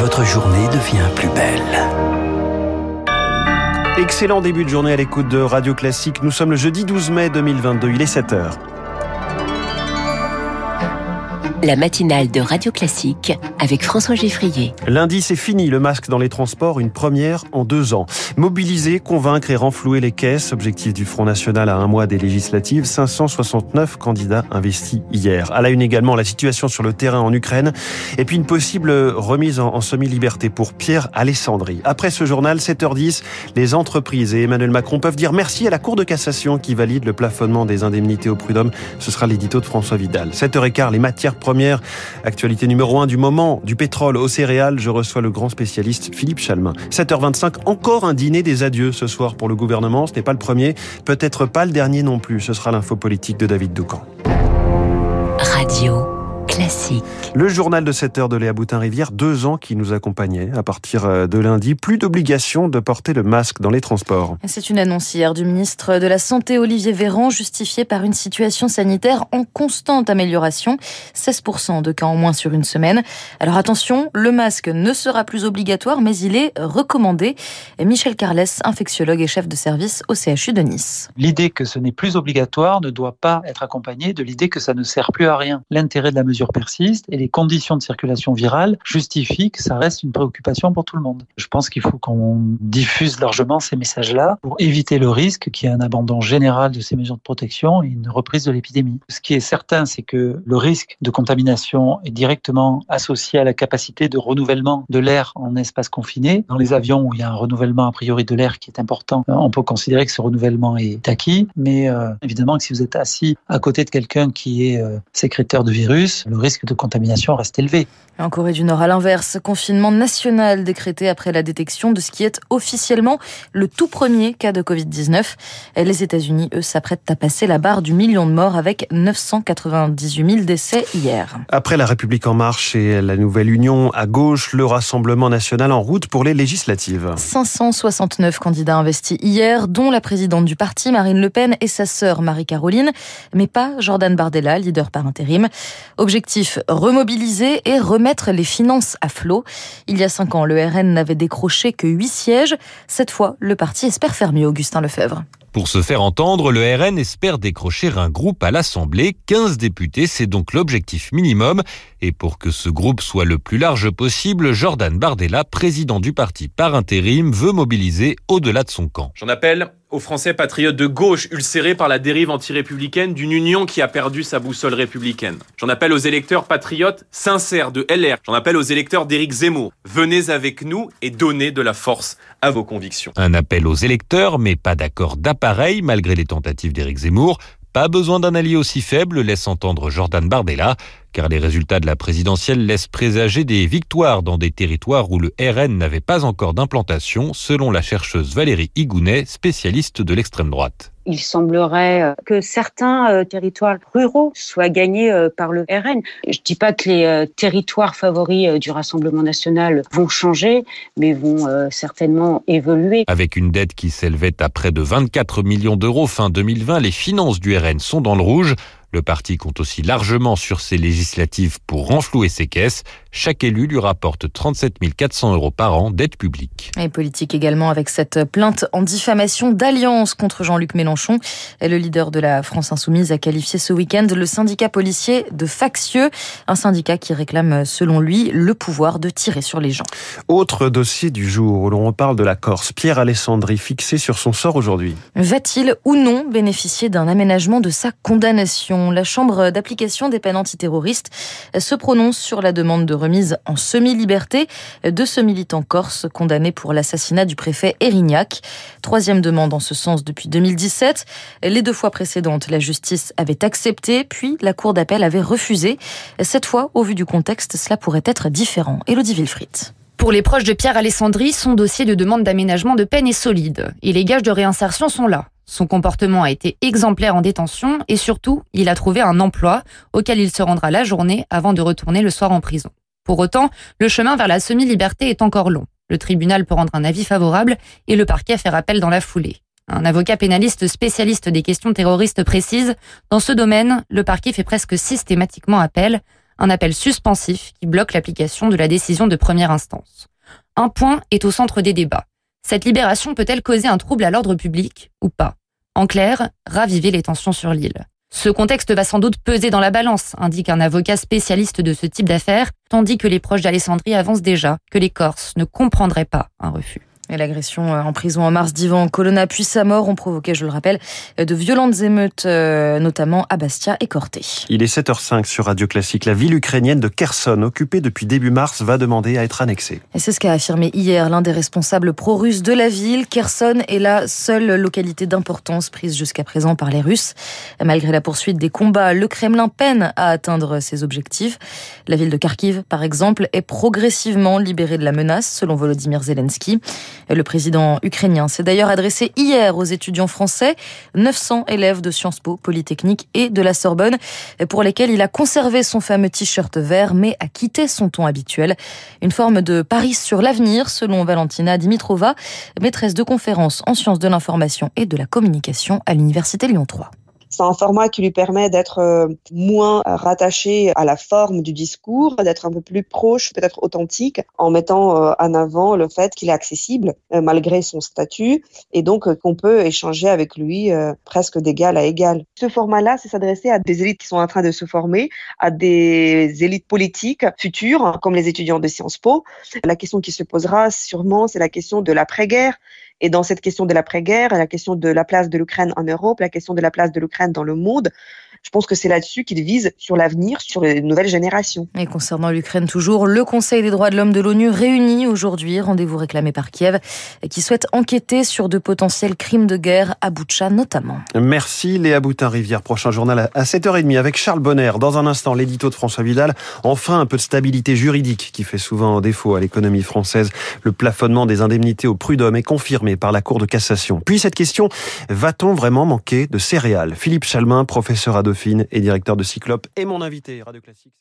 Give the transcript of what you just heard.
votre journée devient plus belle. Excellent début de journée à l'écoute de Radio Classique. Nous sommes le jeudi 12 mai 2022, il est 7h. La matinale de Radio Classique avec François Geffrier. Lundi, c'est fini le masque dans les transports, une première en deux ans. Mobiliser, convaincre et renflouer les caisses, objectif du Front National à un mois des législatives, 569 candidats investis hier. À la une également, la situation sur le terrain en Ukraine et puis une possible remise en, semi-liberté pour Pierre Alessandri. Après ce journal, 7h10, les entreprises et Emmanuel Macron peuvent dire merci à la Cour de cassation qui valide le plafonnement des indemnités au prud'homme. Ce sera l'édito de François Vidal. 7h15, les matières première actualité numéro 1 du moment, du pétrole aux céréales. Je reçois le grand spécialiste Philippe Chalmin. 7h25, encore un dîner des adieux ce soir pour le gouvernement. Ce n'est pas le premier, peut-être pas le dernier non plus. Ce sera l'info politique de David Doucan. Radio. Classique. Le journal de 7 heures de Léa Boutin-Rivière, deux ans qui nous accompagnait. À partir euh, de lundi, plus d'obligation de porter le masque dans les transports. C'est une annonce hier du ministre de la Santé Olivier Véran, justifiée par une situation sanitaire en constante amélioration. 16% de cas en moins sur une semaine. Alors attention, le masque ne sera plus obligatoire, mais il est recommandé. Michel Carles, infectiologue et chef de service au CHU de Nice. L'idée que ce n'est plus obligatoire ne doit pas être accompagnée de l'idée que ça ne sert plus à rien. L'intérêt de la mesure persiste et les conditions de circulation virale justifient que ça reste une préoccupation pour tout le monde. Je pense qu'il faut qu'on diffuse largement ces messages-là pour éviter le risque qu'il y ait un abandon général de ces mesures de protection et une reprise de l'épidémie. Ce qui est certain, c'est que le risque de contamination est directement associé à la capacité de renouvellement de l'air en espace confiné. Dans les avions où il y a un renouvellement a priori de l'air qui est important, euh, on peut considérer que ce renouvellement est acquis. Mais euh, évidemment que si vous êtes assis à côté de quelqu'un qui est euh, de virus, le risque de contamination reste élevé. En Corée du Nord, à l'inverse, confinement national décrété après la détection de ce qui est officiellement le tout premier cas de Covid-19. Les États-Unis, eux, s'apprêtent à passer la barre du million de morts avec 998 000 décès hier. Après la République en marche et la nouvelle union à gauche, le Rassemblement national en route pour les législatives. 569 candidats investis hier, dont la présidente du parti, Marine Le Pen, et sa sœur Marie-Caroline, mais pas Jordan Bardella, leader par intérim. Objectif, remobiliser et remettre les finances à flot. Il y a cinq ans, le RN n'avait décroché que huit sièges. Cette fois, le parti espère faire mieux, Augustin Lefebvre. Pour se faire entendre, le RN espère décrocher un groupe à l'Assemblée. 15 députés, c'est donc l'objectif minimum. Et pour que ce groupe soit le plus large possible, Jordan Bardella, président du parti par intérim, veut mobiliser au-delà de son camp. J'en appelle aux Français patriotes de gauche ulcérés par la dérive anti-républicaine d'une union qui a perdu sa boussole républicaine. J'en appelle aux électeurs patriotes sincères de LR. J'en appelle aux électeurs d'Éric Zemmour. Venez avec nous et donnez de la force à vos convictions. Un appel aux électeurs, mais pas d'accord d'appareil malgré les tentatives d'Éric Zemmour. Pas besoin d'un allié aussi faible, laisse entendre Jordan Bardella car les résultats de la présidentielle laissent présager des victoires dans des territoires où le RN n'avait pas encore d'implantation, selon la chercheuse Valérie Higounet, spécialiste de l'extrême droite. Il semblerait euh, que certains euh, territoires ruraux soient gagnés euh, par le RN. Je ne dis pas que les territoires favoris du Rassemblement national vont changer, mais vont certainement évoluer. Avec une dette qui s'élevait à près de 24 millions d'euros fin 2020, les finances du RN sont dans le rouge. Le parti compte aussi largement sur ses législatives pour renflouer ses caisses. Chaque élu lui rapporte 37 400 euros par an d'aide publique. Et politique également avec cette plainte en diffamation d'alliance contre Jean-Luc Mélenchon. Le leader de la France Insoumise a qualifié ce week-end le syndicat policier de factieux, un syndicat qui réclame selon lui le pouvoir de tirer sur les gens. Autre dossier du jour où l'on reparle de la Corse, Pierre Alessandri fixé sur son sort aujourd'hui. Va-t-il ou non bénéficier d'un aménagement de sa condamnation? La Chambre d'application des peines antiterroristes se prononce sur la demande de remise en semi-liberté de ce militant corse condamné pour l'assassinat du préfet Erignac. Troisième demande en ce sens depuis 2017. Les deux fois précédentes, la justice avait accepté, puis la Cour d'appel avait refusé. Cette fois, au vu du contexte, cela pourrait être différent. Elodie Wilfried. Pour les proches de Pierre Alessandri, son dossier de demande d'aménagement de peine est solide et les gages de réinsertion sont là. Son comportement a été exemplaire en détention et surtout, il a trouvé un emploi auquel il se rendra la journée avant de retourner le soir en prison. Pour autant, le chemin vers la semi-liberté est encore long. Le tribunal peut rendre un avis favorable et le parquet faire appel dans la foulée. Un avocat pénaliste spécialiste des questions terroristes précise, dans ce domaine, le parquet fait presque systématiquement appel, un appel suspensif qui bloque l'application de la décision de première instance. Un point est au centre des débats. Cette libération peut-elle causer un trouble à l'ordre public ou pas? En clair, raviver les tensions sur l'île. Ce contexte va sans doute peser dans la balance, indique un avocat spécialiste de ce type d'affaires, tandis que les proches d'Alessandrie avancent déjà que les Corses ne comprendraient pas un refus. Et l'agression euh, en prison en mars d'Ivan Colonna puis sa mort ont provoqué, je le rappelle, de violentes émeutes, euh, notamment à Bastia et Corté. Il est 7h05 sur Radio Classique. La ville ukrainienne de Kherson, occupée depuis début mars, va demander à être annexée. Et c'est ce qu'a affirmé hier l'un des responsables pro-russes de la ville. Kherson est la seule localité d'importance prise jusqu'à présent par les Russes. Malgré la poursuite des combats, le Kremlin peine à atteindre ses objectifs. La ville de Kharkiv, par exemple, est progressivement libérée de la menace, selon Volodymyr Zelensky. Le président ukrainien s'est d'ailleurs adressé hier aux étudiants français, 900 élèves de Sciences Po, Polytechnique et de la Sorbonne, pour lesquels il a conservé son fameux t-shirt vert, mais a quitté son ton habituel. Une forme de pari sur l'avenir, selon Valentina Dimitrova, maîtresse de conférences en sciences de l'information et de la communication à l'Université Lyon 3. C'est un format qui lui permet d'être euh, moins rattaché à la forme du discours, d'être un peu plus proche, peut-être authentique, en mettant euh, en avant le fait qu'il est accessible euh, malgré son statut et donc qu'on peut échanger avec lui presque d'égal à égal. Ce format-là, c'est s'adresser à des élites qui sont en train de se former, à des élites politiques futures, comme les étudiants de Sciences Po. La question qui se posera sûrement, c'est la question de l'après-guerre et dans cette question de l'après-guerre, la question de la place de l'Ukraine en Europe, la question de la place de l'Ukraine dans le monde, je pense que c'est là-dessus qu'il vise sur l'avenir, sur les nouvelles générations. Et concernant l'Ukraine toujours, le Conseil des droits de l'homme de l'ONU réunit aujourd'hui, rendez-vous réclamé par Kiev, qui souhaite enquêter sur de potentiels crimes de guerre à Boutcha notamment. Merci Léa Boutin-Rivière. Prochain journal à 7h30 avec Charles Bonner. Dans un instant, l'édito de François Vidal. Enfin, un peu de stabilité juridique qui fait souvent défaut à l'économie française. Le plafonnement des indemnités au prud'homme est confirmé par la Cour de cassation. Puis cette question, va-t-on vraiment manquer de céréales? Philippe Chalmin, professeur à Dauphine et directeur de Cyclope, est mon invité Radio Classique.